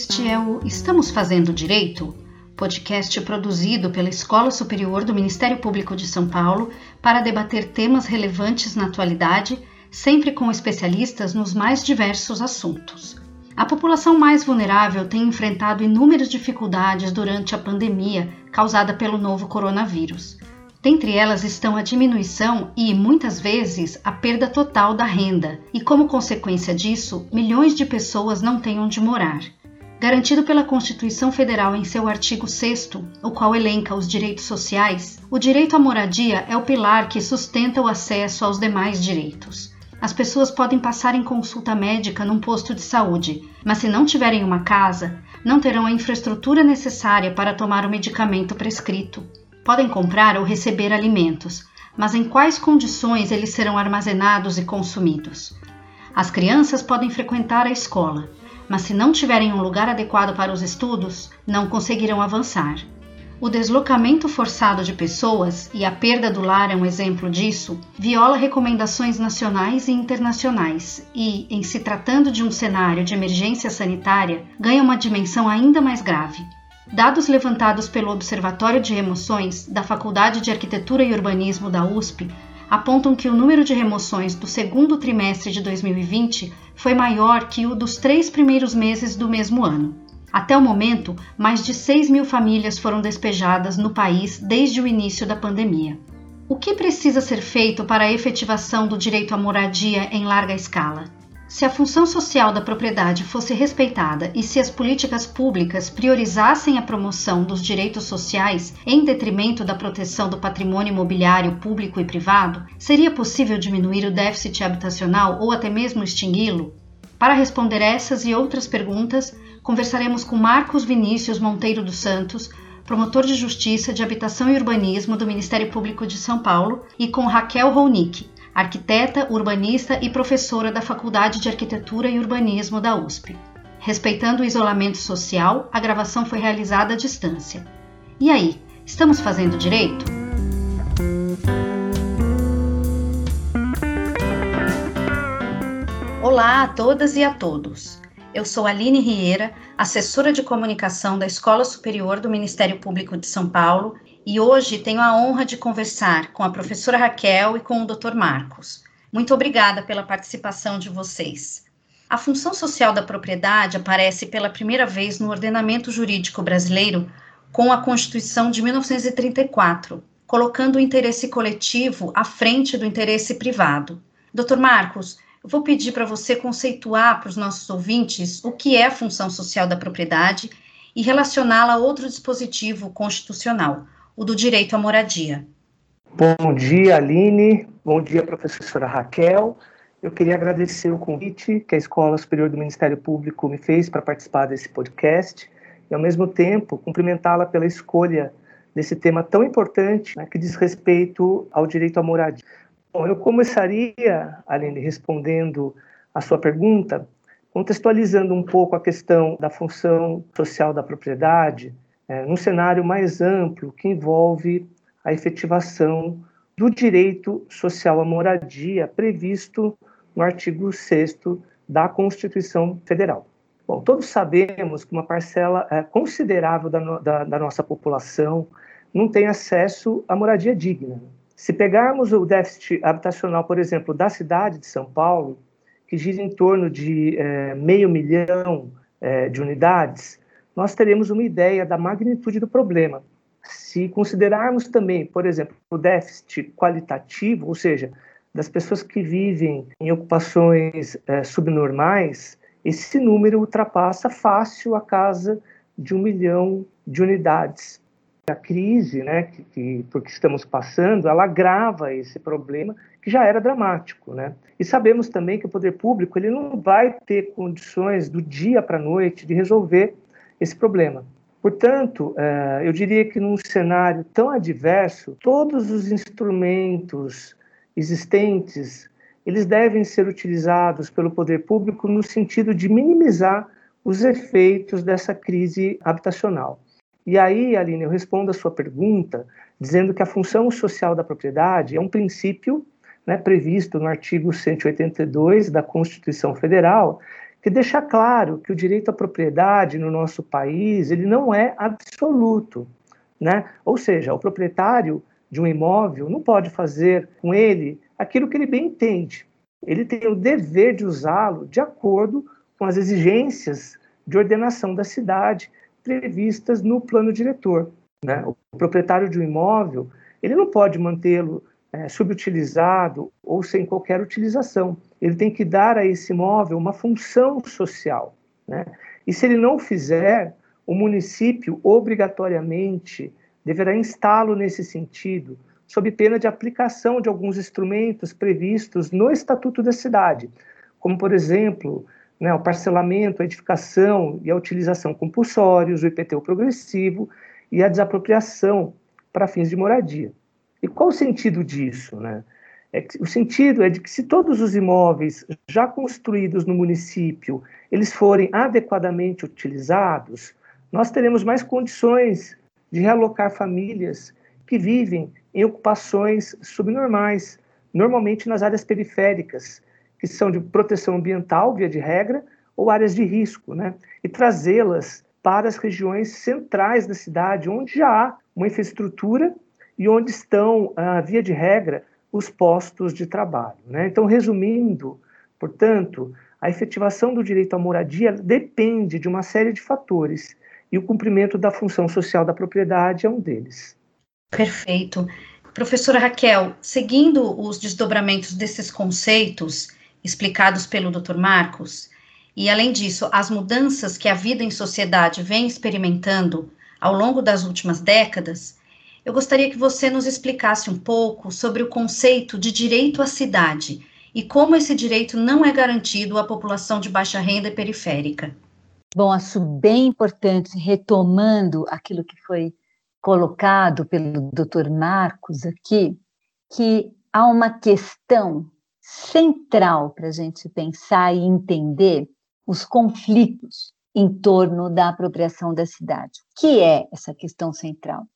Este é o Estamos Fazendo Direito, podcast produzido pela Escola Superior do Ministério Público de São Paulo para debater temas relevantes na atualidade, sempre com especialistas nos mais diversos assuntos. A população mais vulnerável tem enfrentado inúmeras dificuldades durante a pandemia causada pelo novo coronavírus. Dentre elas estão a diminuição e, muitas vezes, a perda total da renda, e como consequência disso, milhões de pessoas não têm onde morar. Garantido pela Constituição Federal em seu artigo 6, o qual elenca os direitos sociais, o direito à moradia é o pilar que sustenta o acesso aos demais direitos. As pessoas podem passar em consulta médica num posto de saúde, mas se não tiverem uma casa, não terão a infraestrutura necessária para tomar o medicamento prescrito. Podem comprar ou receber alimentos, mas em quais condições eles serão armazenados e consumidos? As crianças podem frequentar a escola, mas se não tiverem um lugar adequado para os estudos, não conseguirão avançar. O deslocamento forçado de pessoas, e a perda do lar é um exemplo disso, viola recomendações nacionais e internacionais e, em se tratando de um cenário de emergência sanitária, ganha uma dimensão ainda mais grave. Dados levantados pelo Observatório de Remoções da Faculdade de Arquitetura e Urbanismo da USP apontam que o número de remoções do segundo trimestre de 2020 foi maior que o dos três primeiros meses do mesmo ano. Até o momento, mais de 6 mil famílias foram despejadas no país desde o início da pandemia. O que precisa ser feito para a efetivação do direito à moradia em larga escala? Se a função social da propriedade fosse respeitada e se as políticas públicas priorizassem a promoção dos direitos sociais em detrimento da proteção do patrimônio imobiliário público e privado, seria possível diminuir o déficit habitacional ou até mesmo extingui-lo? Para responder essas e outras perguntas, conversaremos com Marcos Vinícius Monteiro dos Santos, promotor de Justiça de Habitação e Urbanismo do Ministério Público de São Paulo, e com Raquel Ronick, arquiteta, urbanista e professora da Faculdade de Arquitetura e Urbanismo da USP. Respeitando o isolamento social, a gravação foi realizada à distância. E aí, estamos fazendo direito? Olá a todas e a todos. Eu sou Aline Rieira, assessora de comunicação da Escola Superior do Ministério Público de São Paulo e hoje tenho a honra de conversar com a professora Raquel e com o Dr. Marcos. Muito obrigada pela participação de vocês. A função social da propriedade aparece pela primeira vez no ordenamento jurídico brasileiro com a Constituição de 1934, colocando o interesse coletivo à frente do interesse privado. Dr. Marcos, eu vou pedir para você conceituar para os nossos ouvintes o que é a função social da propriedade e relacioná-la a outro dispositivo constitucional, o do direito à moradia. Bom dia, Aline. Bom dia, professora Raquel. Eu queria agradecer o convite que a Escola Superior do Ministério Público me fez para participar desse podcast e, ao mesmo tempo, cumprimentá-la pela escolha desse tema tão importante né, que diz respeito ao direito à moradia. Bom, eu começaria, Aline, respondendo a sua pergunta, contextualizando um pouco a questão da função social da propriedade, é, num cenário mais amplo que envolve a efetivação do direito social à moradia previsto no artigo 6 da Constituição Federal. Bom, todos sabemos que uma parcela é, considerável da, da, da nossa população não tem acesso à moradia digna. Se pegarmos o déficit habitacional, por exemplo, da cidade de São Paulo, que gira em torno de é, meio milhão é, de unidades, nós teremos uma ideia da magnitude do problema. Se considerarmos também, por exemplo, o déficit qualitativo, ou seja, das pessoas que vivem em ocupações é, subnormais, esse número ultrapassa fácil a casa de um milhão de unidades. A crise, né, que, que porque estamos passando, ela agrava esse problema que já era dramático, né? E sabemos também que o poder público ele não vai ter condições do dia para a noite de resolver esse problema. Portanto, eh, eu diria que num cenário tão adverso, todos os instrumentos existentes eles devem ser utilizados pelo poder público no sentido de minimizar os efeitos dessa crise habitacional. E aí, Aline, eu respondo a sua pergunta dizendo que a função social da propriedade é um princípio né, previsto no artigo 182 da Constituição Federal que deixa claro que o direito à propriedade no nosso país ele não é absoluto, né? Ou seja, o proprietário de um imóvel não pode fazer com ele aquilo que ele bem entende. Ele tem o dever de usá-lo de acordo com as exigências de ordenação da cidade previstas no plano diretor. Né? O proprietário de um imóvel ele não pode mantê-lo é, subutilizado ou sem qualquer utilização. Ele tem que dar a esse imóvel uma função social. Né? E se ele não fizer, o município obrigatoriamente deverá instalá-lo nesse sentido, sob pena de aplicação de alguns instrumentos previstos no Estatuto da Cidade, como, por exemplo, né, o parcelamento, a edificação e a utilização compulsórios, o IPTU progressivo e a desapropriação para fins de moradia. E qual o sentido disso? Né? É que, o sentido é de que se todos os imóveis já construídos no município eles forem adequadamente utilizados, nós teremos mais condições de realocar famílias que vivem em ocupações subnormais, normalmente nas áreas periféricas, que são de proteção ambiental, via de regra, ou áreas de risco, né? e trazê-las para as regiões centrais da cidade, onde já há uma infraestrutura e onde estão, ah, via de regra, os postos de trabalho. Né? Então, resumindo, portanto, a efetivação do direito à moradia depende de uma série de fatores e o cumprimento da função social da propriedade é um deles. Perfeito. Professora Raquel, seguindo os desdobramentos desses conceitos explicados pelo Dr. Marcos, e além disso, as mudanças que a vida em sociedade vem experimentando ao longo das últimas décadas, eu gostaria que você nos explicasse um pouco sobre o conceito de direito à cidade e como esse direito não é garantido à população de baixa renda periférica. Bom, acho bem importante, retomando aquilo que foi colocado pelo Dr. Marcos aqui, que há uma questão central para a gente pensar e entender os conflitos em torno da apropriação da cidade. O que é essa questão central?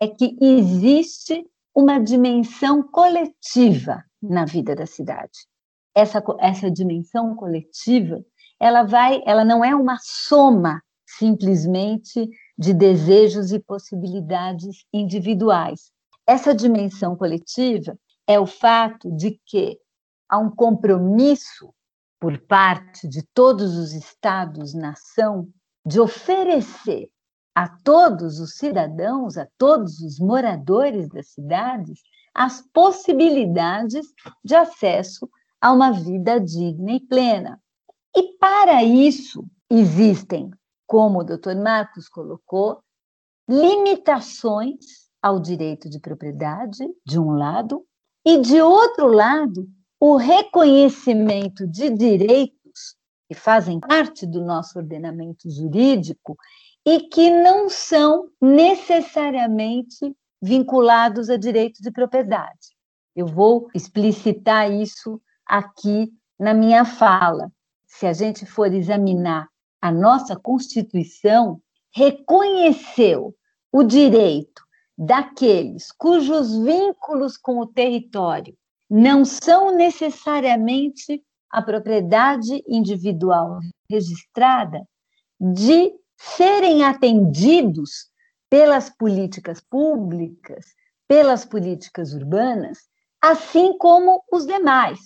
É que existe uma dimensão coletiva na vida da cidade. Essa, essa dimensão coletiva, ela vai, ela não é uma soma simplesmente de desejos e possibilidades individuais. Essa dimensão coletiva é o fato de que há um compromisso por parte de todos os estados-nação de oferecer a todos os cidadãos, a todos os moradores das cidades, as possibilidades de acesso a uma vida digna e plena. E para isso existem, como o Dr. Marcos colocou, limitações ao direito de propriedade, de um lado, e de outro lado, o reconhecimento de direitos que fazem parte do nosso ordenamento jurídico e que não são necessariamente vinculados a direito de propriedade. Eu vou explicitar isso aqui na minha fala. Se a gente for examinar a nossa Constituição, reconheceu o direito daqueles cujos vínculos com o território não são necessariamente a propriedade individual registrada de serem atendidos pelas políticas públicas, pelas políticas urbanas, assim como os demais.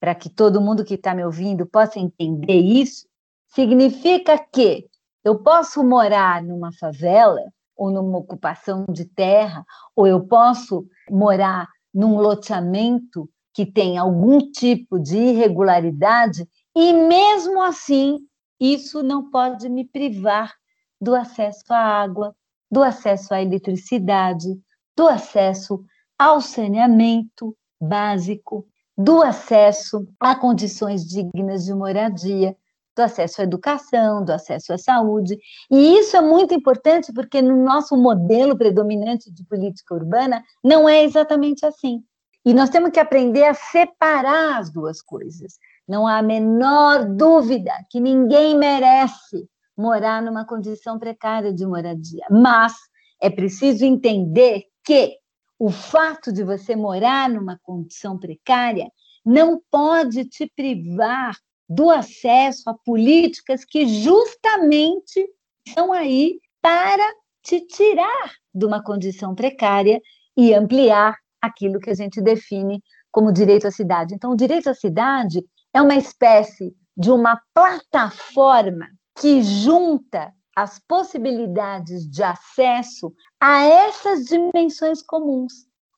Para que todo mundo que está me ouvindo possa entender isso, significa que eu posso morar numa favela ou numa ocupação de terra, ou eu posso morar num loteamento que tem algum tipo de irregularidade, e mesmo assim isso não pode me privar do acesso à água, do acesso à eletricidade, do acesso ao saneamento básico, do acesso a condições dignas de moradia, do acesso à educação, do acesso à saúde. E isso é muito importante porque no nosso modelo predominante de política urbana não é exatamente assim. E nós temos que aprender a separar as duas coisas. Não há a menor dúvida que ninguém merece morar numa condição precária de moradia, mas é preciso entender que o fato de você morar numa condição precária não pode te privar do acesso a políticas que justamente estão aí para te tirar de uma condição precária e ampliar aquilo que a gente define como direito à cidade. Então, o direito à cidade é uma espécie de uma plataforma que junta as possibilidades de acesso a essas dimensões comuns,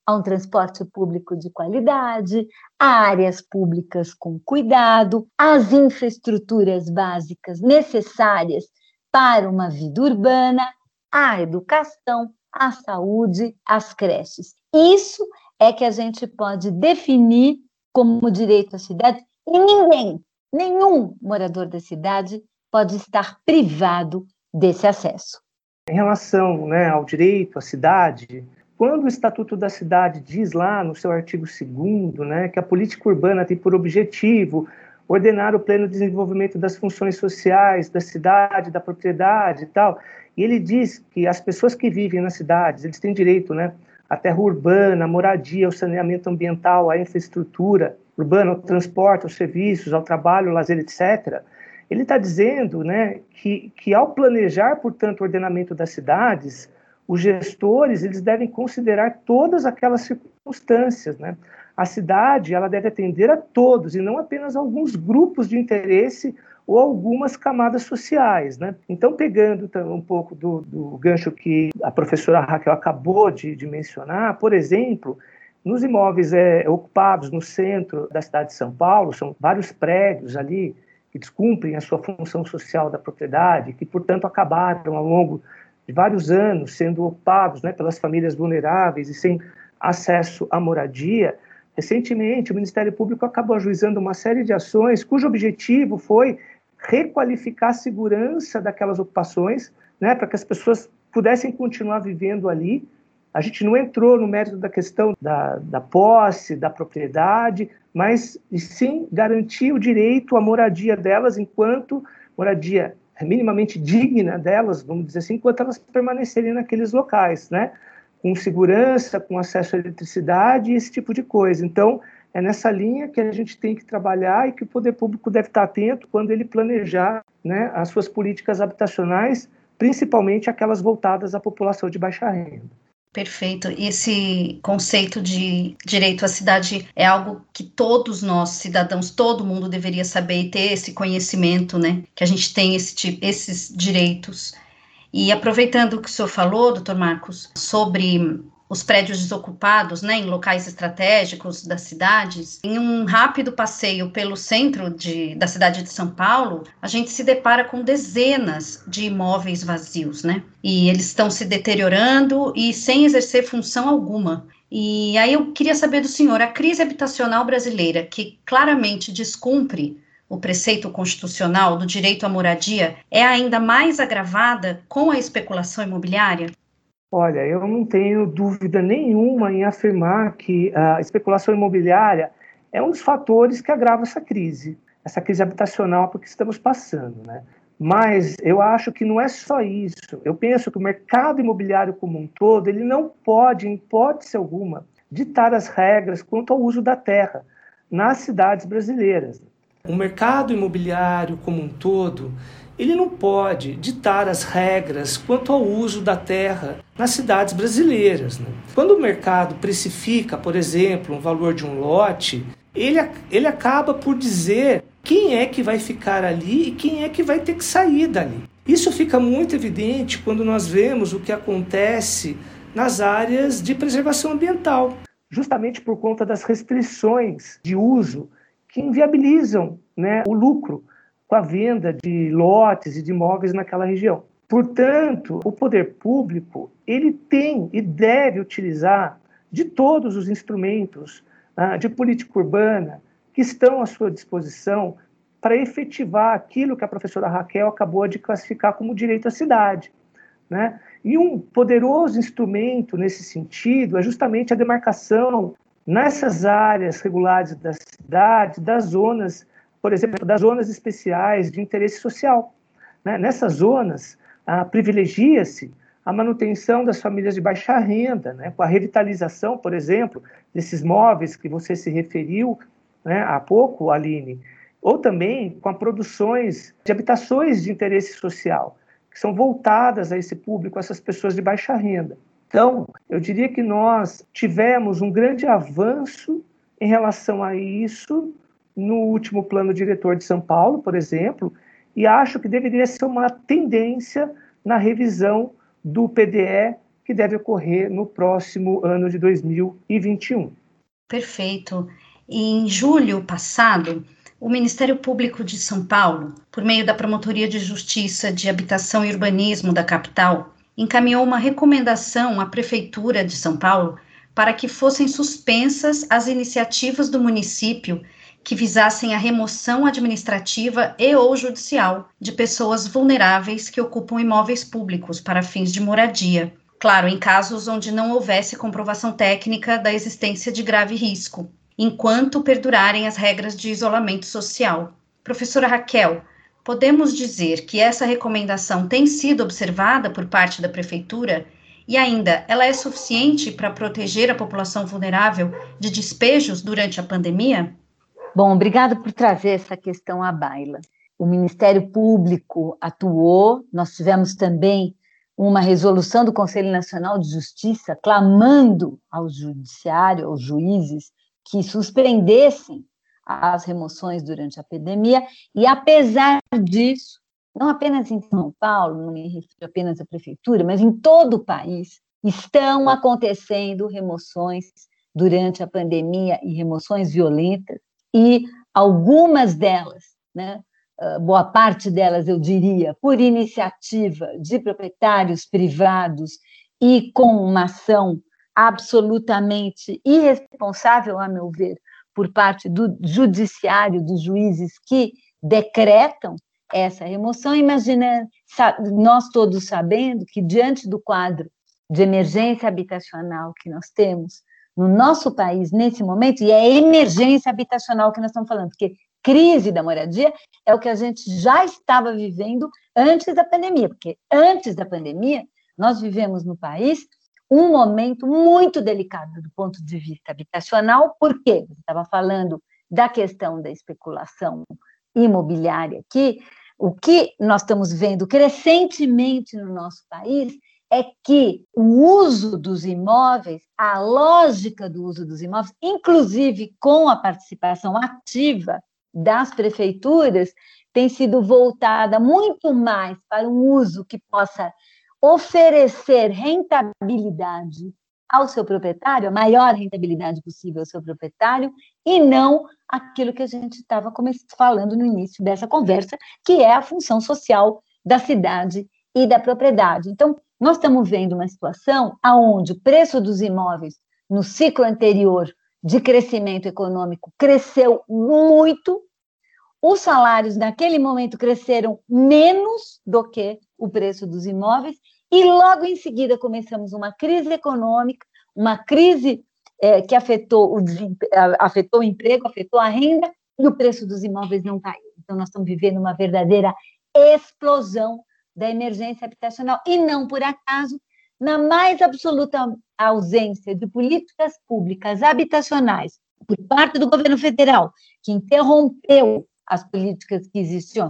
a um transporte público de qualidade, a áreas públicas com cuidado, as infraestruturas básicas necessárias para uma vida urbana, a educação, a saúde, as creches. Isso é que a gente pode definir como direito à cidade e ninguém, nenhum morador da cidade pode estar privado desse acesso. Em relação né, ao direito à cidade, quando o Estatuto da Cidade diz lá no seu artigo 2 né, que a política urbana tem por objetivo ordenar o pleno desenvolvimento das funções sociais da cidade, da propriedade e tal, e ele diz que as pessoas que vivem nas cidades, eles têm direito né, à terra urbana, à moradia, ao saneamento ambiental, à infraestrutura urbana, ao transporte, aos serviços, ao trabalho, ao lazer, etc., ele está dizendo né, que, que, ao planejar, portanto, o ordenamento das cidades, os gestores eles devem considerar todas aquelas circunstâncias. Né? A cidade ela deve atender a todos e não apenas a alguns grupos de interesse ou algumas camadas sociais. Né? Então, pegando um pouco do, do, gancho que a professora Raquel acabou de, de mencionar, por exemplo, nos imóveis é, ocupados no centro da cidade de São Paulo, são vários prédios ali que descumprem a sua função social da propriedade, que, portanto, acabaram ao longo de vários anos sendo ocupados né, pelas famílias vulneráveis e sem acesso à moradia. Recentemente, o Ministério Público acabou ajuizando uma série de ações cujo objetivo foi requalificar a segurança daquelas ocupações, né, para que as pessoas pudessem continuar vivendo ali. A gente não entrou no mérito da questão da, da posse, da propriedade, mas sim garantir o direito à moradia delas enquanto moradia minimamente digna delas, vamos dizer assim, enquanto elas permanecerem naqueles locais, né? Com segurança, com acesso à eletricidade, esse tipo de coisa. Então, é nessa linha que a gente tem que trabalhar e que o poder público deve estar atento quando ele planejar né, as suas políticas habitacionais, principalmente aquelas voltadas à população de baixa renda. Perfeito. Esse conceito de direito à cidade é algo que todos nós, cidadãos, todo mundo deveria saber e ter esse conhecimento, né? Que a gente tem esse, esses direitos. E aproveitando o que o senhor falou, doutor Marcos, sobre os prédios desocupados, né, em locais estratégicos das cidades, em um rápido passeio pelo centro de, da cidade de São Paulo, a gente se depara com dezenas de imóveis vazios, né? E eles estão se deteriorando e sem exercer função alguma. E aí eu queria saber do senhor, a crise habitacional brasileira, que claramente descumpre o preceito constitucional do direito à moradia, é ainda mais agravada com a especulação imobiliária? Olha, eu não tenho dúvida nenhuma em afirmar que a especulação imobiliária é um dos fatores que agrava essa crise, essa crise habitacional por que estamos passando, né? Mas eu acho que não é só isso. Eu penso que o mercado imobiliário como um todo, ele não pode, em hipótese alguma, ditar as regras quanto ao uso da terra nas cidades brasileiras. O mercado imobiliário como um todo, ele não pode ditar as regras quanto ao uso da terra nas cidades brasileiras. Né? Quando o mercado precifica, por exemplo, um valor de um lote, ele, ele acaba por dizer quem é que vai ficar ali e quem é que vai ter que sair dali. Isso fica muito evidente quando nós vemos o que acontece nas áreas de preservação ambiental, justamente por conta das restrições de uso que inviabilizam né, o lucro com a venda de lotes e de imóveis naquela região. Portanto, o poder público ele tem e deve utilizar de todos os instrumentos ah, de política urbana que estão à sua disposição para efetivar aquilo que a professora Raquel acabou de classificar como direito à cidade. Né? E um poderoso instrumento nesse sentido é justamente a demarcação nessas áreas regulares da cidade, das zonas por exemplo, das zonas especiais de interesse social. Né? Nessas zonas, ah, privilegia-se a manutenção das famílias de baixa renda, né? com a revitalização, por exemplo, desses móveis que você se referiu né, há pouco, Aline, ou também com as produções de habitações de interesse social, que são voltadas a esse público, a essas pessoas de baixa renda. Então, eu diria que nós tivemos um grande avanço em relação a isso no último plano diretor de São Paulo, por exemplo, e acho que deveria ser uma tendência na revisão do PDE que deve ocorrer no próximo ano de 2021. Perfeito. Em julho passado, o Ministério Público de São Paulo, por meio da Promotoria de Justiça de Habitação e Urbanismo da capital, encaminhou uma recomendação à Prefeitura de São Paulo para que fossem suspensas as iniciativas do município que visassem a remoção administrativa e ou judicial de pessoas vulneráveis que ocupam imóveis públicos para fins de moradia. Claro, em casos onde não houvesse comprovação técnica da existência de grave risco, enquanto perdurarem as regras de isolamento social. Professora Raquel, podemos dizer que essa recomendação tem sido observada por parte da prefeitura e ainda ela é suficiente para proteger a população vulnerável de despejos durante a pandemia? Bom, obrigada por trazer essa questão à baila. O Ministério Público atuou, nós tivemos também uma resolução do Conselho Nacional de Justiça clamando ao judiciário, aos juízes, que suspendessem as remoções durante a pandemia, e apesar disso, não apenas em São Paulo, não me refiro apenas à prefeitura, mas em todo o país, estão acontecendo remoções durante a pandemia e remoções violentas, e algumas delas, né, ah, boa parte delas, eu diria, por iniciativa de proprietários privados e com uma ação absolutamente irresponsável, a meu ver, por parte do judiciário, dos juízes que decretam essa remoção. Imagina, nós todos sabendo que, diante do quadro de emergência habitacional que nós temos no nosso país nesse momento, e é emergência habitacional que nós estamos falando, porque crise da moradia é o que a gente já estava vivendo antes da pandemia, porque antes da pandemia nós vivemos no país um momento muito delicado do ponto de vista habitacional, porque estava falando da questão da especulação imobiliária aqui, o que nós estamos vendo crescentemente no nosso país é que o uso dos imóveis, a lógica do uso dos imóveis, inclusive com a participação ativa das prefeituras, tem sido voltada muito mais para um uso que possa oferecer rentabilidade ao seu proprietário, a maior rentabilidade possível ao seu proprietário, e não aquilo que a gente estava falando no início dessa conversa, que é a função social da cidade e da propriedade. Então, nós estamos vendo uma situação onde o preço dos imóveis no ciclo anterior de crescimento econômico cresceu muito, os salários naquele momento cresceram menos do que o preço dos imóveis, e logo em seguida começamos uma crise econômica, uma crise é, que afetou o, afetou o emprego, afetou a renda, e o preço dos imóveis não caiu. Então, nós estamos vivendo uma verdadeira explosão da emergência habitacional, e não por acaso, na mais absoluta ausência de políticas públicas habitacionais por parte do governo federal, que interrompeu as políticas que existiam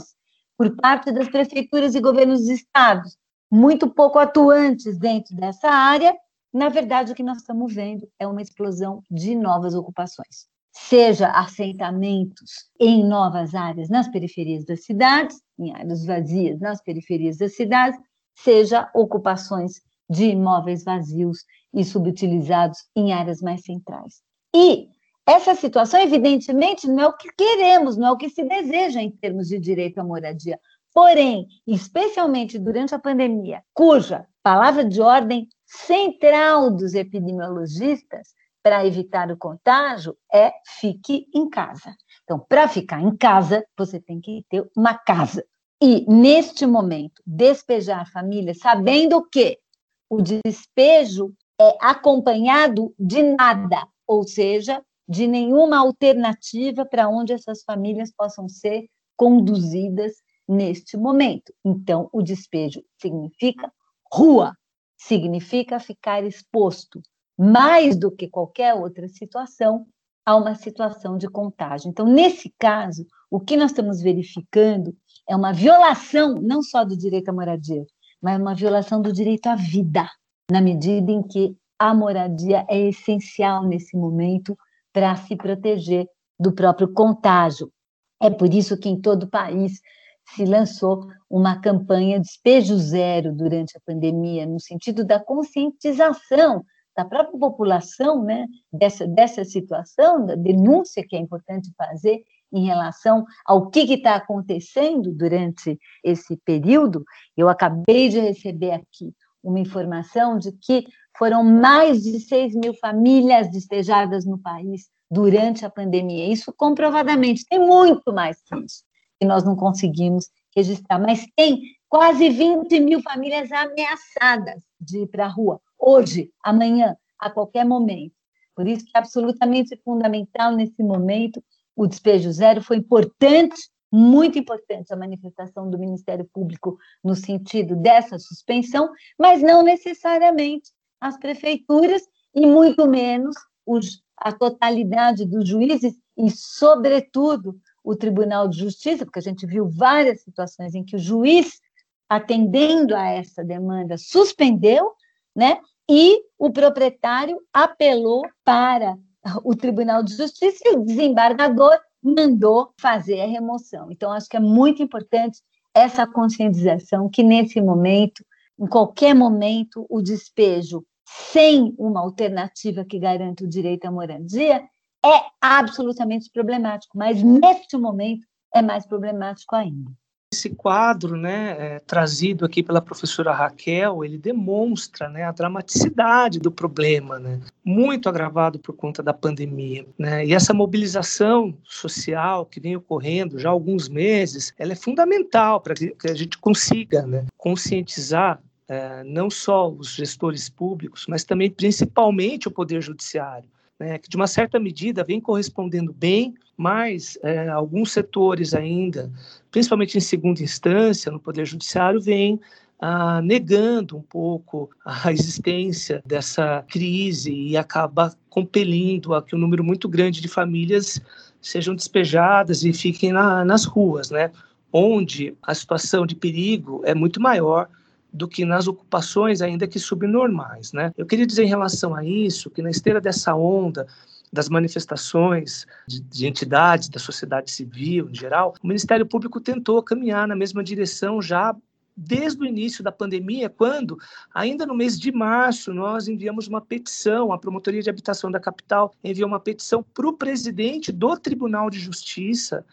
por parte das prefeituras e governos de estados, muito pouco atuantes dentro dessa área, na verdade, o que nós estamos vendo é uma explosão de novas ocupações, seja assentamentos em novas áreas nas periferias das cidades, em áreas vazias nas periferias das cidades, seja ocupações de imóveis vazios e subutilizados em áreas mais centrais. E essa situação, evidentemente, não é o que queremos, não é o que se deseja em termos de direito à moradia. Porém, especialmente durante a pandemia, cuja palavra de ordem central dos epidemiologistas para evitar o contágio é fique em casa. Então, para ficar em casa, você tem que ter uma casa. E, neste momento, despejar famílias, sabendo que o despejo é acompanhado de nada, ou seja, de nenhuma alternativa para onde essas famílias possam ser conduzidas neste momento. Então, o despejo significa rua, significa ficar exposto, mais do que qualquer outra situação, a uma situação de contágio. Então, nesse caso, o que nós estamos verificando é uma violação não só do direito à moradia, mas uma violação do direito à vida, na medida em que a moradia é essencial nesse momento para se proteger do próprio contágio. É por isso que em todo o país se lançou uma campanha despejo zero durante a pandemia, no sentido da conscientização da própria população né, dessa, dessa situação, da denúncia que é importante fazer em relação ao que está acontecendo durante esse período. Eu acabei de receber aqui uma informação de que foram mais de 6 mil famílias despejadas no país durante a pandemia. Isso comprovadamente tem muito mais que isso, que nós não conseguimos registrar, mas tem quase 20 mil famílias ameaçadas de ir para a rua, hoje, amanhã, a qualquer momento. Por isso que é absolutamente fundamental nesse momento o despejo zero foi importante, muito importante a manifestação do Ministério Público no sentido dessa suspensão, mas não necessariamente as prefeituras e muito menos os, a totalidade dos juízes e, sobretudo, o Tribunal de Justiça, porque a gente viu várias situações em que o juiz, atendendo a essa demanda, suspendeu, né? E o proprietário apelou para o Tribunal de Justiça e o desembargador mandou fazer a remoção. Então, acho que é muito importante essa conscientização que, nesse momento, em qualquer momento, o despejo sem uma alternativa que garanta o direito à moradia é absolutamente problemático, mas neste momento é mais problemático ainda. Esse quadro, né, é, trazido aqui pela professora Raquel, ele demonstra, né, a dramaticidade do problema, né, muito agravado por conta da pandemia, né, e essa mobilização social que vem ocorrendo já há alguns meses, ela é fundamental para que a gente consiga, né, conscientizar é, não só os gestores públicos, mas também principalmente o poder judiciário, né, que de uma certa medida vem correspondendo bem mas é, alguns setores ainda, principalmente em segunda instância, no Poder Judiciário, vêm ah, negando um pouco a existência dessa crise e acaba compelindo a que um número muito grande de famílias sejam despejadas e fiquem na, nas ruas, né? onde a situação de perigo é muito maior do que nas ocupações ainda que subnormais, né? Eu queria dizer em relação a isso que na esteira dessa onda das manifestações de, de, entidades da sociedade civil em geral, o Ministério Público tentou caminhar na mesma direção já desde o início da pandemia, quando, ainda no mês de março, nós enviamos uma petição, a Promotoria de Habitação da Capital enviou uma petição para o presidente do Tribunal de Justiça,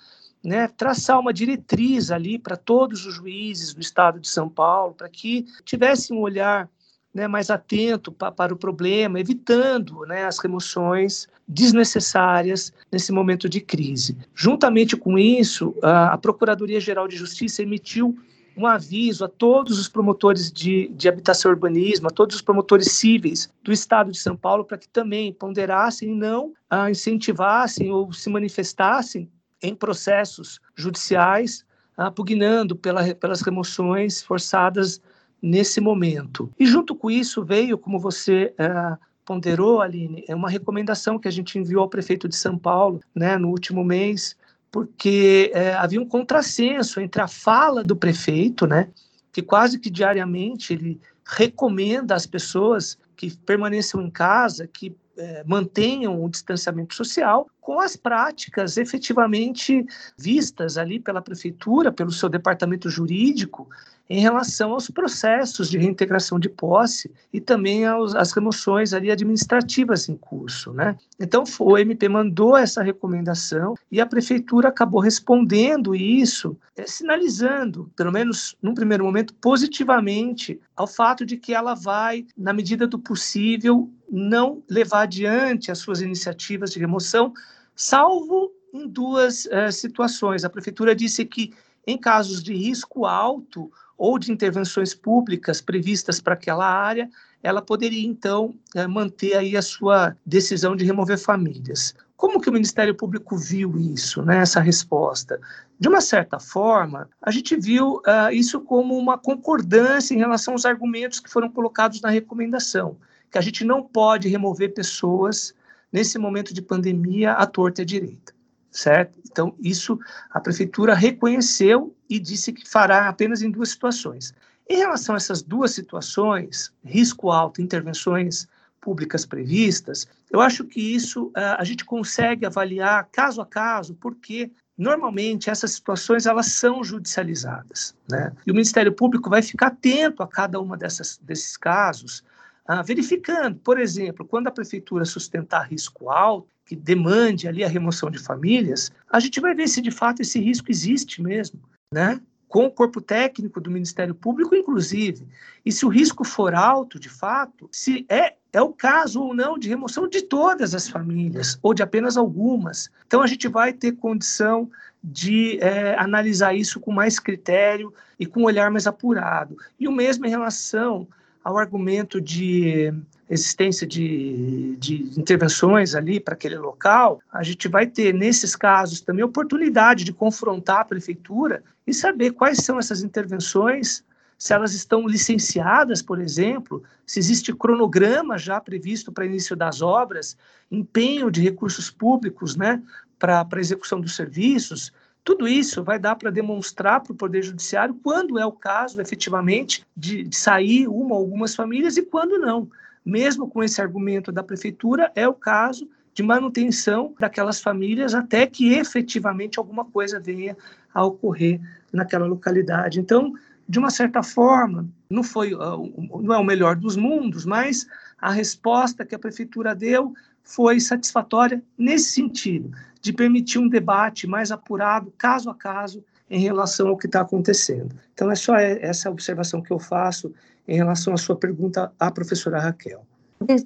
né, traçar uma diretriz ali para todos os juízes do estado de São Paulo, para que tivessem um olhar né, mais atento pa, para o problema, evitando né, as remoções desnecessárias nesse momento de crise. Juntamente com isso, a, a Procuradoria-Geral de Justiça emitiu um aviso a todos os promotores de, de habitação e urbanismo, a todos os promotores cíveis do Estado de São Paulo, para que também ponderassem e não ah, incentivassem ou se manifestassem em processos judiciais, ah, pugnando pela, pelas remoções forçadas nesse momento. E junto com isso veio, como você é, ponderou, Aline, é uma recomendação que a gente enviou ao prefeito de São Paulo né, no último mês, porque é, havia um contrassenso entre a fala do prefeito, né, que quase que diariamente ele recomenda às pessoas que permaneçam em casa, que é, mantenham o distanciamento social com as práticas efetivamente vistas ali pela prefeitura, pelo seu departamento jurídico, em relação aos processos de reintegração de posse e também aos, às remoções ali administrativas em curso, né? Então o MP mandou essa recomendação e a prefeitura acabou respondendo isso, é, sinalizando, pelo menos num primeiro momento, positivamente ao fato de que ela vai, na medida do possível, não levar adiante as suas iniciativas de remoção, salvo em duas uh, situações. A prefeitura disse que em casos de risco alto ou de intervenções públicas previstas para aquela área, ela poderia então é, manter aí a sua decisão de remover famílias. Como que o Ministério Público viu isso, né, essa resposta? De uma certa forma, a gente viu uh, isso como uma concordância em relação aos argumentos que foram colocados na recomendação, que a gente não pode remover pessoas nesse momento de pandemia à torta e à direita. Certo? Então, isso a prefeitura reconheceu e disse que fará apenas em duas situações. Em relação a essas duas situações, risco alto, intervenções públicas previstas, eu acho que isso uh, a gente consegue avaliar caso a caso, porque normalmente essas situações elas são judicializadas, né? E o Ministério Público vai ficar atento a cada uma dessas, desses casos, uh, verificando, por exemplo, quando a prefeitura sustentar risco alto, que demande ali a remoção de famílias, a gente vai ver se de fato esse risco existe mesmo, né? Com o corpo técnico do Ministério Público, inclusive. E se o risco for alto, de fato, se é, é o caso ou não de remoção de todas as famílias, ou de apenas algumas. Então, a gente vai ter condição de é, analisar isso com mais critério e com um olhar mais apurado. E o mesmo em relação ao argumento de existência de, de intervenções ali para aquele local, a gente vai ter, nesses casos, também oportunidade de confrontar a prefeitura e saber quais são essas intervenções, se elas estão licenciadas, por exemplo, se existe cronograma já previsto para início das obras, empenho de recursos públicos né, para a execução dos serviços, tudo isso vai dar para demonstrar para o Poder Judiciário quando é o caso, efetivamente, de, sair uma ou algumas famílias e quando não. Mesmo com esse argumento da Prefeitura, é o caso de manutenção daquelas famílias até que efetivamente alguma coisa venha a ocorrer naquela localidade. Então, de uma certa forma, não foi uh, não é o melhor dos mundos, mas a resposta que a prefeitura deu foi satisfatória nesse sentido, de permitir um debate mais apurado, caso a caso, em relação ao que está acontecendo. Então, é só essa observação que eu faço em relação à sua pergunta à professora Raquel.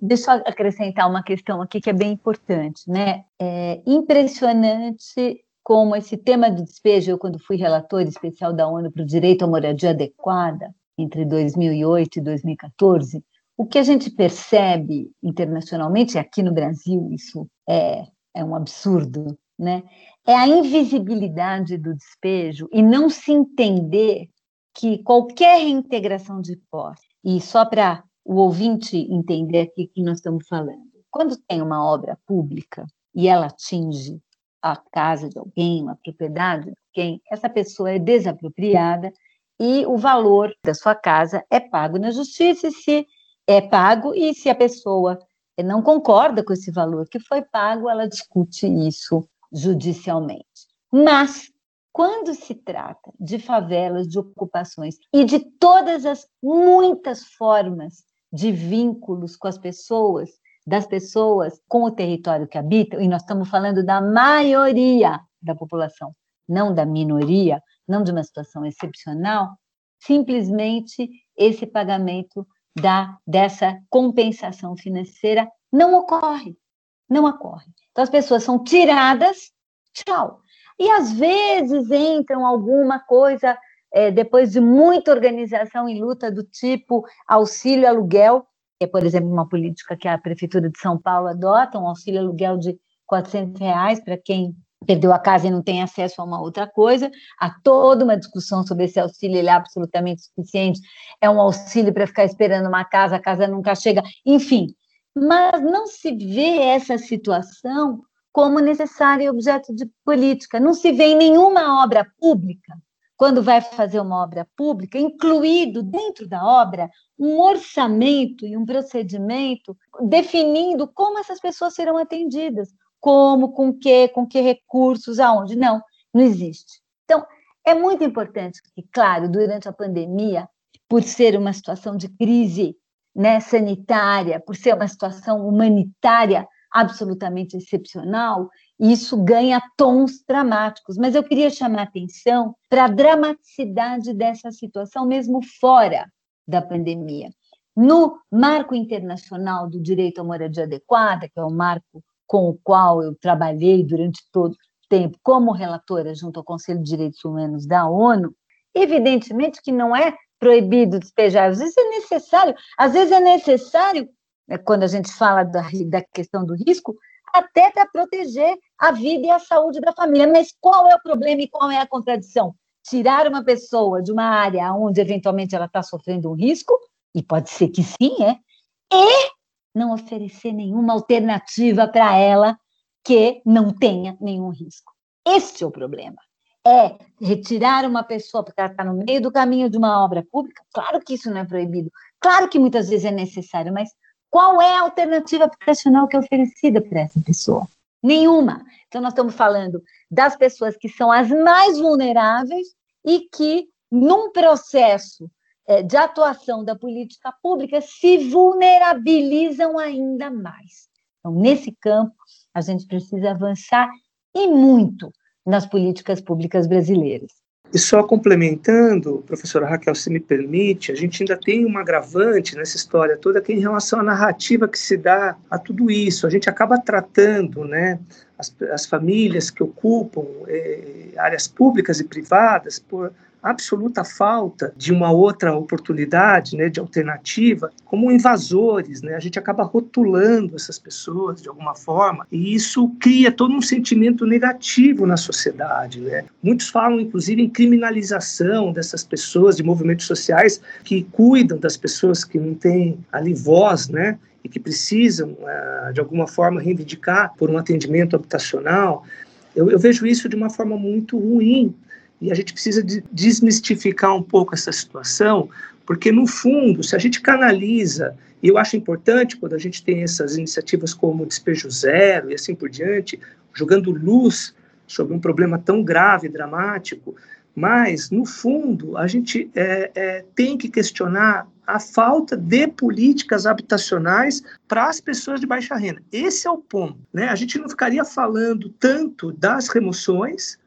Deixa eu acrescentar uma questão aqui que é bem importante, né? É impressionante como esse tema do despejo, eu quando fui relator especial da ONU para o direito à moradia adequada, entre 2008 e 2014, o que a gente percebe internacionalmente, aqui no Brasil isso é, é um absurdo, né? é a invisibilidade do despejo e não se entender que qualquer reintegração de posse, e só para o ouvinte entender aqui que nós estamos falando, quando tem uma obra pública e ela atinge a casa de alguém, uma propriedade de alguém, essa pessoa é desapropriada e o valor da sua casa é pago na justiça e se é pago e se a pessoa não concorda com esse valor que foi pago, ela discute isso judicialmente. Mas quando se trata de favelas, de ocupações e de todas as muitas formas de vínculos com as pessoas, das pessoas com o território que habitam, e nós estamos falando da maioria da população, não da minoria, não de uma situação excepcional, simplesmente esse pagamento da, dessa compensação financeira não ocorre. Não ocorre. Então, as pessoas são tiradas, tchau. E às vezes entram alguma coisa, é, depois de muita organização e luta do tipo auxílio aluguel, que é, por exemplo, uma política que a Prefeitura de São Paulo adota, um auxílio aluguel de 400 reais para quem perdeu a casa e não tem acesso a uma outra coisa. Há toda uma discussão sobre esse auxílio, ele é absolutamente suficiente. É um auxílio para ficar esperando uma casa, a casa nunca chega. Enfim, mas não se vê essa situação como necessária e objeto de política. Não se vê em nenhuma obra pública, quando vai fazer uma obra pública, incluído dentro da obra um orçamento e um procedimento definindo como essas pessoas serão atendidas, como, com que, com que recursos, aonde. Não, não existe. Então, é muito importante que, claro, durante a pandemia, por ser uma situação de crise né, sanitária, por ser uma situação humanitária absolutamente excepcional, isso ganha tons dramáticos. Mas eu queria chamar atenção para a dramaticidade dessa situação, mesmo fora da pandemia. No marco internacional do direito à moradia adequada, que é o marco com o qual eu trabalhei durante todo o tempo como relatora junto ao Conselho de Direitos Humanos da ONU, evidentemente que não é proibido despejar, às vezes é necessário, às vezes é necessário, né, quando a gente fala da, da questão do risco, até para proteger a vida e a saúde da família. Mas qual é o problema e qual é a contradição? Tirar uma pessoa de uma área onde eventualmente ela está sofrendo um risco, e pode ser que sim, é, e não oferecer nenhuma alternativa para ela que não tenha nenhum risco. Este é o problema. É retirar uma pessoa porque ela está no meio do caminho de uma obra pública? Claro que isso não é proibido. Claro que muitas vezes é necessário, mas qual é a alternativa habitacional que é oferecida para essa pessoa? Nenhuma. Então, nós estamos falando das pessoas que são as mais vulneráveis e que, num processo de atuação da política pública, se vulnerabilizam ainda mais. Então, nesse campo, a gente precisa avançar e muito nas políticas públicas brasileiras. E só complementando, professora Raquel, se me permite, a gente ainda tem um agravante nessa história toda que é em relação à narrativa que se dá a tudo isso. A gente acaba tratando né, as, as famílias que ocupam eh, áreas públicas e privadas por absoluta falta de uma outra oportunidade, né, de alternativa, como invasores, né? A gente acaba rotulando essas pessoas de alguma forma e isso cria todo um sentimento negativo na sociedade, né? Muitos falam inclusive em criminalização dessas pessoas de movimentos sociais que cuidam das pessoas que não têm ali voz, né? E que precisam, uh, de alguma forma, reivindicar por um atendimento habitacional. Eu, eu vejo isso de uma forma muito ruim, e a gente precisa de desmistificar um pouco essa situação, porque, no fundo, se a gente canaliza, e eu acho importante quando a gente tem essas iniciativas como Despejo Zero e assim por diante, jogando luz sobre um problema tão grave e dramático, mas, no fundo, a gente é, é, tem que questionar a falta de políticas habitacionais para as pessoas de baixa renda. Esse é o ponto. Né? A gente não ficaria falando tanto das remoções,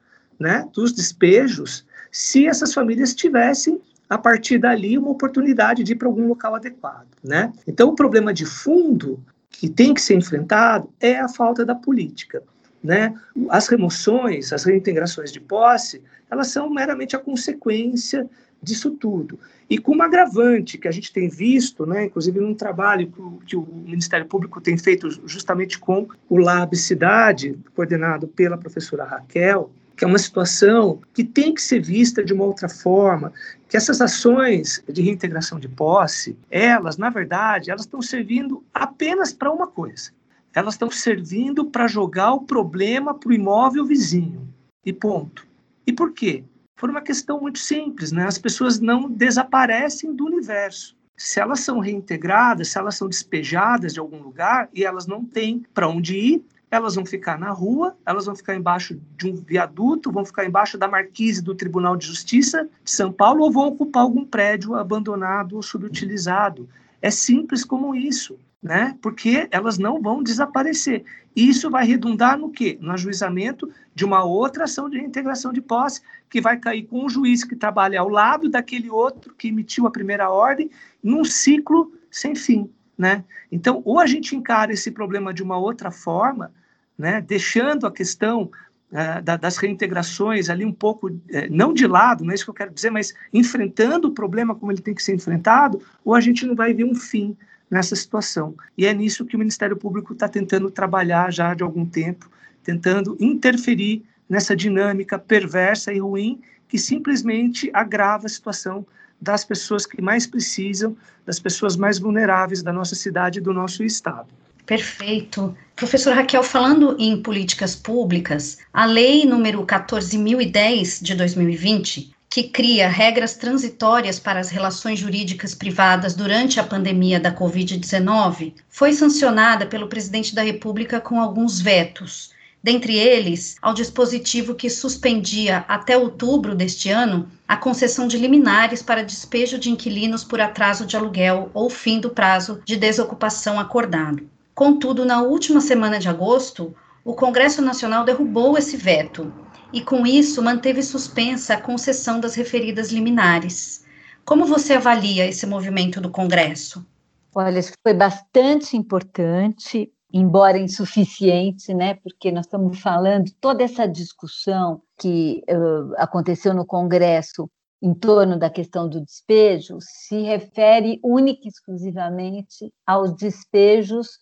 né, dos despejos, se essas famílias tivessem a partir dali uma oportunidade de ir para algum local adequado, né? Então o problema de fundo que tem que ser enfrentado é a falta da política, né? As remoções, as reintegrações de posse, elas são meramente a consequência disso tudo. E com uma agravante que a gente tem visto, né, inclusive num trabalho que o, Ministério Público tem feito justamente com o Lab Cidade, coordenado pela professora Raquel, que é uma situação que tem que ser vista de uma outra forma, que essas ações de reintegração de posse, elas, na verdade, elas estão servindo apenas para uma coisa. Elas estão servindo para jogar o problema para o imóvel vizinho. E ponto. E por quê? Por uma questão muito simples, né? As pessoas não desaparecem do universo. Se elas são reintegradas, se elas são despejadas de algum lugar e elas não têm para onde ir, elas vão ficar na rua, elas vão ficar embaixo de um viaduto, vão ficar embaixo da marquise do Tribunal de Justiça de São Paulo ou vão ocupar algum prédio abandonado ou subutilizado. É simples como isso, né? Porque elas não vão desaparecer. Isso vai redundar no quê? No ajuizamento de uma outra ação de reintegração de posse, que vai cair com um juiz que trabalha ao lado daquele outro que emitiu a primeira ordem, num ciclo sem fim. Né? Então, ou a gente encara esse problema de uma outra forma, né, deixando a questão uh, da, das reintegrações ali um pouco, uh, não de lado, não é isso que eu quero dizer, mas enfrentando o problema como ele tem que ser enfrentado, ou a gente não vai ver um fim nessa situação. E é nisso que o Ministério Público está tentando trabalhar já de algum tempo, tentando interferir nessa dinâmica perversa e ruim que simplesmente agrava a situação das pessoas que mais precisam, das pessoas mais vulneráveis da nossa cidade e do nosso estado. Perfeito. Professor Raquel, falando em políticas públicas, a Lei número 14.010 de 2020, que cria regras transitórias para as relações jurídicas privadas durante a pandemia da Covid-19, foi sancionada pelo presidente da República com alguns vetos. Dentre eles, ao dispositivo que suspendia até outubro deste ano a concessão de liminares para despejo de inquilinos por atraso de aluguel ou fim do prazo de desocupação acordado. Contudo, na última semana de agosto, o Congresso Nacional derrubou esse veto e, com isso, manteve suspensa a concessão das referidas liminares. Como você avalia esse movimento do Congresso? Olha, isso foi bastante importante, embora insuficiente, né? Porque nós estamos falando toda essa discussão que uh, aconteceu no Congresso em torno da questão do despejo se refere única e exclusivamente aos despejos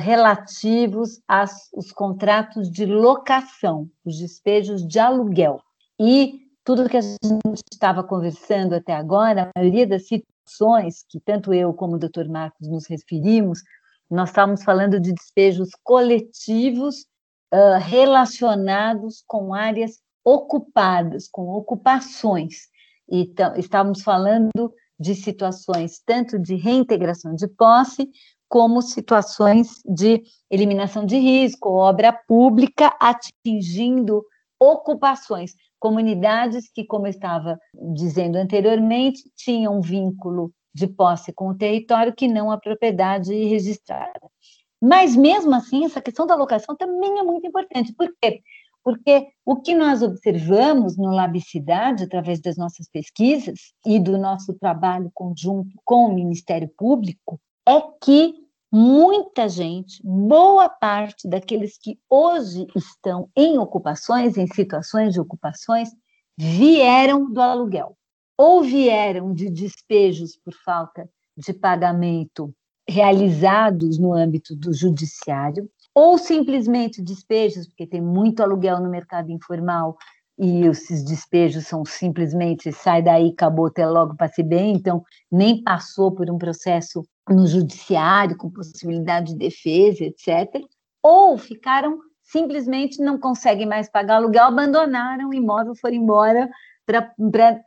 relativos aos contratos de locação, os despejos de aluguel. E tudo que a gente estava conversando até agora, a maioria das situações que tanto eu como o Dr. Marcos nos referimos, nós estávamos falando de despejos coletivos uh, relacionados com áreas ocupadas, com ocupações. Então, estávamos falando de situações tanto de reintegração de posse, como situações de eliminação de risco, obra pública atingindo ocupações, comunidades que, como eu estava dizendo anteriormente, tinham um vínculo de posse com o território que não a propriedade registrada. Mas, mesmo assim, essa questão da locação também é muito importante. Por quê? Porque o que nós observamos no Labicidade, através das nossas pesquisas e do nosso trabalho conjunto com o Ministério Público, é que muita gente, boa parte daqueles que hoje estão em ocupações, em situações de ocupações, vieram do aluguel ou vieram de despejos por falta de pagamento realizados no âmbito do judiciário, ou simplesmente despejos, porque tem muito aluguel no mercado informal e esses despejos são simplesmente sai daí, acabou, até logo passe bem, então nem passou por um processo no judiciário com possibilidade de defesa, etc. Ou ficaram simplesmente não conseguem mais pagar aluguel, abandonaram o imóvel, foram embora para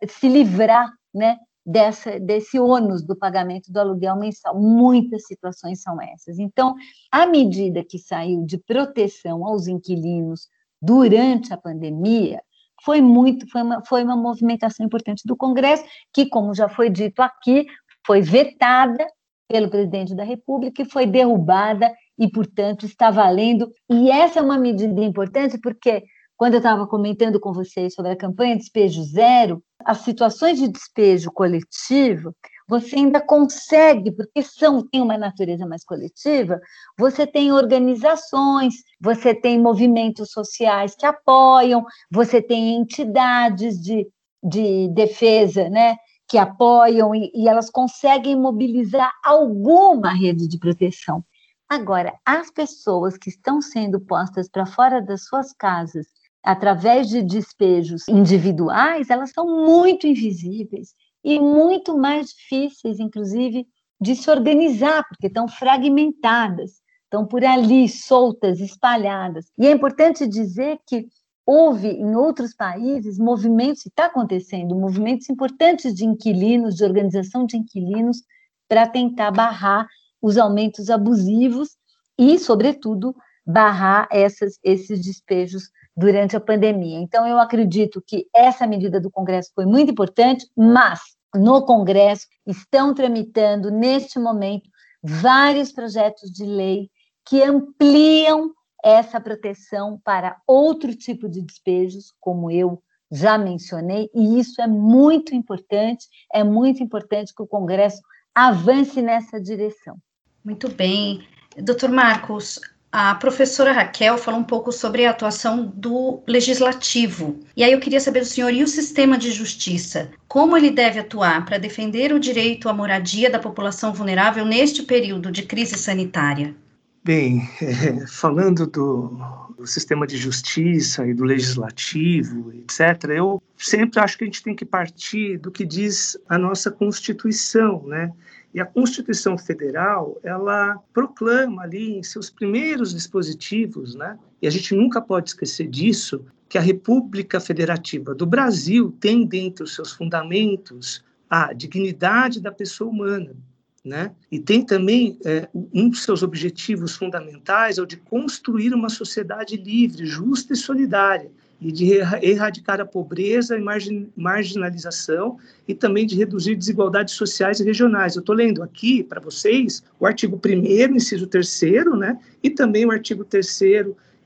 se livrar né, dessa, desse ônus do pagamento do aluguel mensal. Muitas situações são essas. Então, a medida que saiu de proteção aos inquilinos durante a pandemia foi muito, foi uma, foi uma movimentação importante do Congresso, que, como já foi dito aqui, foi vetada pelo presidente da República e foi derrubada e, portanto, está valendo. E essa é uma medida importante porque quando eu estava comentando com vocês sobre a campanha Despejo Zero, as situações de despejo coletivo, você ainda consegue, porque são, tem uma natureza mais coletiva, você tem organizações, você tem movimentos sociais que apoiam, você tem entidades de, de defesa, né, que apoiam e, e elas conseguem mobilizar alguma rede de proteção. Agora, as pessoas que estão sendo postas para fora das suas casas através de despejos individuais, elas são muito invisíveis e muito mais difíceis, inclusive, de se organizar, porque estão fragmentadas, estão por ali, soltas, espalhadas. E é importante dizer que houve em outros países movimentos, está acontecendo, movimentos importantes de inquilinos, de organização de inquilinos, para tentar barrar os aumentos abusivos e, sobretudo, barrar essas, esses despejos durante a pandemia. Então, eu acredito que essa medida do Congresso foi muito importante, mas no Congresso estão tramitando, neste momento, vários projetos de lei que ampliam essa proteção para outro tipo de despejos, como eu já mencionei, e isso é muito importante, é muito importante que o Congresso avance nessa direção. Muito bem. Doutor Marcos, a professora Raquel falou um pouco sobre a atuação do legislativo. E aí eu queria saber do senhor, e o sistema de justiça? Como ele deve atuar para defender o direito à moradia da população vulnerável neste período de crise sanitária? Bem, é, falando do, do, sistema de justiça e do legislativo, etc., eu sempre acho que a gente tem que partir do que diz a nossa Constituição, né? E a Constituição Federal, ela proclama ali em seus primeiros dispositivos, né? E a gente nunca pode esquecer disso, que a República Federativa do Brasil tem dentre os seus fundamentos a dignidade da pessoa humana, né? E tem também é, um dos seus objetivos fundamentais é o de construir uma sociedade livre, justa e solidária, e de erradicar a pobreza e marginalização e também de reduzir desigualdades sociais e regionais. Eu estou lendo aqui para vocês o artigo 1 inciso 3 né, e também o artigo 3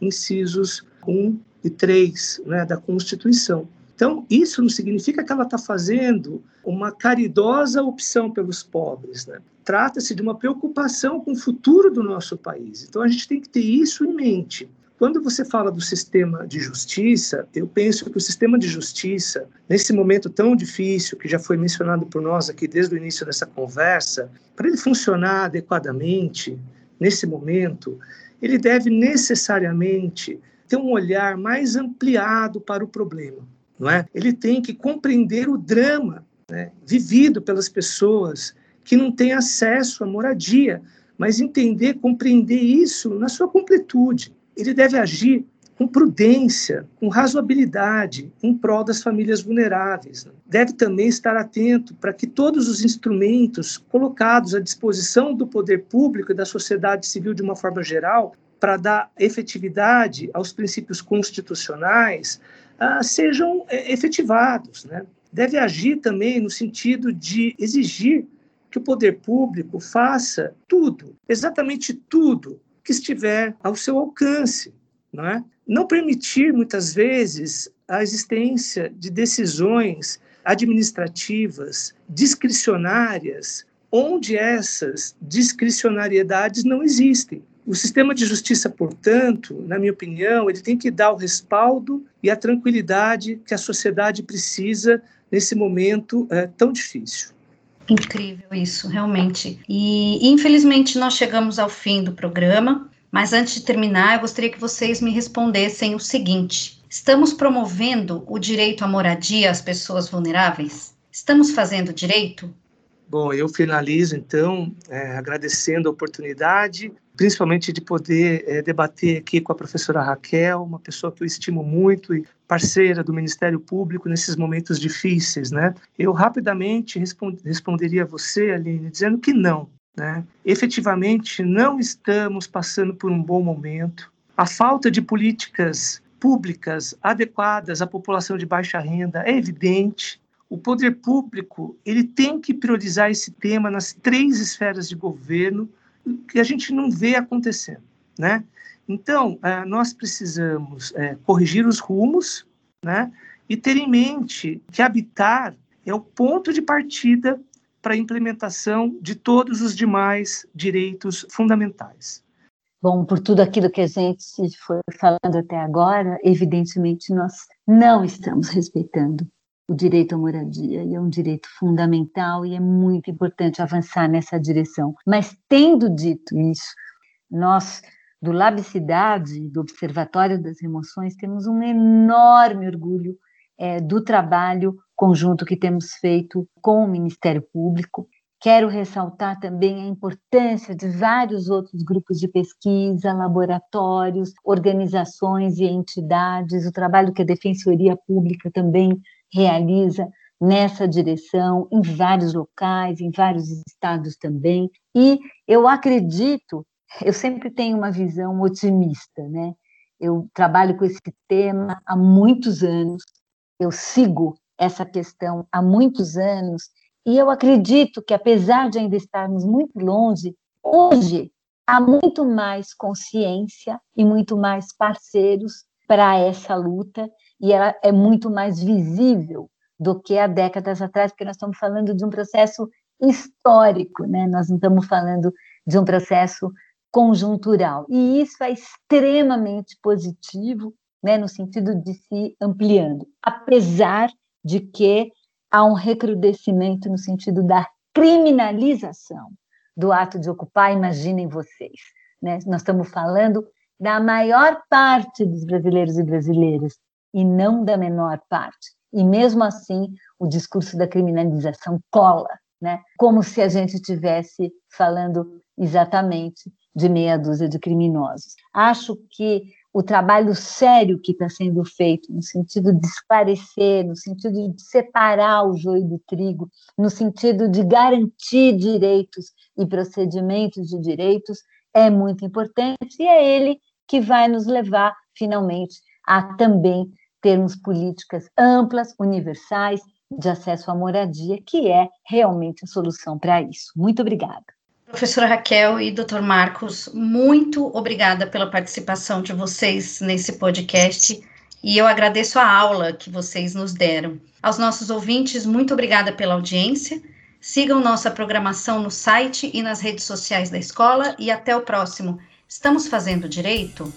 incisos 1 e 3 né, da Constituição. Então, isso não significa que ela está fazendo uma caridosa opção pelos pobres. Né? Trata-se de uma preocupação com o futuro do nosso país. Então, a gente tem que ter isso em mente. Quando você fala do sistema de justiça, eu penso que o sistema de justiça, nesse momento tão difícil, que já foi mencionado por nós aqui desde o início dessa conversa, para ele funcionar adequadamente, nesse momento, ele deve necessariamente ter um olhar mais ampliado para o problema. Não é? Ele tem que compreender o drama né, vivido pelas pessoas que não têm acesso à moradia, mas entender, compreender isso na sua completude ele deve agir com prudência, com razoabilidade em prol das famílias vulneráveis. Deve também estar atento para que todos os instrumentos colocados à disposição do poder público e da sociedade civil de uma forma geral para dar efetividade aos princípios constitucionais ah, sejam é, efetivados. Né? Deve agir também no sentido de exigir que o poder público faça tudo, exatamente tudo que estiver ao seu alcance, não é? Não permitir muitas vezes a existência de decisões administrativas discricionárias, onde essas discricionariedades não existem. O sistema de justiça, portanto, na minha opinião, ele tem que dar o respaldo e a tranquilidade que a sociedade precisa nesse momento é, tão difícil. Incrível isso, realmente. E infelizmente nós chegamos ao fim do programa, mas antes de terminar, eu gostaria que vocês me respondessem o seguinte: estamos promovendo o direito à moradia às pessoas vulneráveis? Estamos fazendo direito? Bom, eu finalizo então é, agradecendo a oportunidade, principalmente de poder é, debater aqui com a professora Raquel, uma pessoa que eu estimo muito e parceira do Ministério Público nesses momentos difíceis, né? Eu rapidamente respond, responderia a você, Aline, dizendo que não, né? Efetivamente, não estamos passando por um bom momento. A falta de políticas públicas adequadas à população de baixa renda é evidente o poder público ele tem que priorizar esse tema nas três esferas de governo que a gente não vê acontecendo, né? Então, é, nós precisamos é, corrigir os rumos, né? E ter em mente que habitar é o ponto de partida para a implementação de todos os demais direitos fundamentais. Bom, por tudo aquilo que a gente foi falando até agora, evidentemente nós não estamos respeitando o direito à moradia, e é um direito fundamental e é muito importante avançar nessa direção. Mas, tendo dito isso, nós, do Labicidade, do Observatório das Emoções, temos um enorme orgulho é, do trabalho conjunto que temos feito com o Ministério Público. Quero ressaltar também a importância de vários outros grupos de pesquisa, laboratórios, organizações e entidades, o trabalho que a Defensoria Pública também realiza nessa direção em vários locais, em vários estados também. E eu acredito, eu sempre tenho uma visão otimista, né? Eu trabalho com esse tema há muitos anos, eu sigo essa questão há muitos anos, e eu acredito que, apesar de ainda estarmos muito longe, hoje há muito mais consciência e muito mais parceiros para essa luta, e ela é muito mais visível do que há décadas atrás, porque nós estamos falando de um processo histórico, né? Nós não estamos falando de um processo conjuntural. E isso é extremamente positivo, né, no sentido de se ampliando, apesar de que há um recrudescimento no sentido da criminalização do ato de ocupar, imaginem vocês, né? Nós estamos falando da maior parte dos brasileiros e brasileiras e não da menor parte. E mesmo assim, o discurso da criminalização cola, né? Como se a gente estivesse falando exatamente de meia dúzia de criminosos. Acho que o trabalho sério que está sendo feito, no sentido de esclarecer, no sentido de separar o joio do trigo, no sentido de garantir direitos e procedimentos de direitos, é muito importante e é ele que vai nos levar, finalmente, a também termos políticas amplas, universais, de acesso à moradia, que é realmente a solução para isso. Muito obrigada. Professora Raquel e Dr. Marcos, muito obrigada pela participação de vocês nesse podcast e eu agradeço a aula que vocês nos deram. Aos nossos ouvintes, muito obrigada pela audiência. Sigam nossa programação no site e nas redes sociais da escola e até o próximo. Estamos fazendo direito?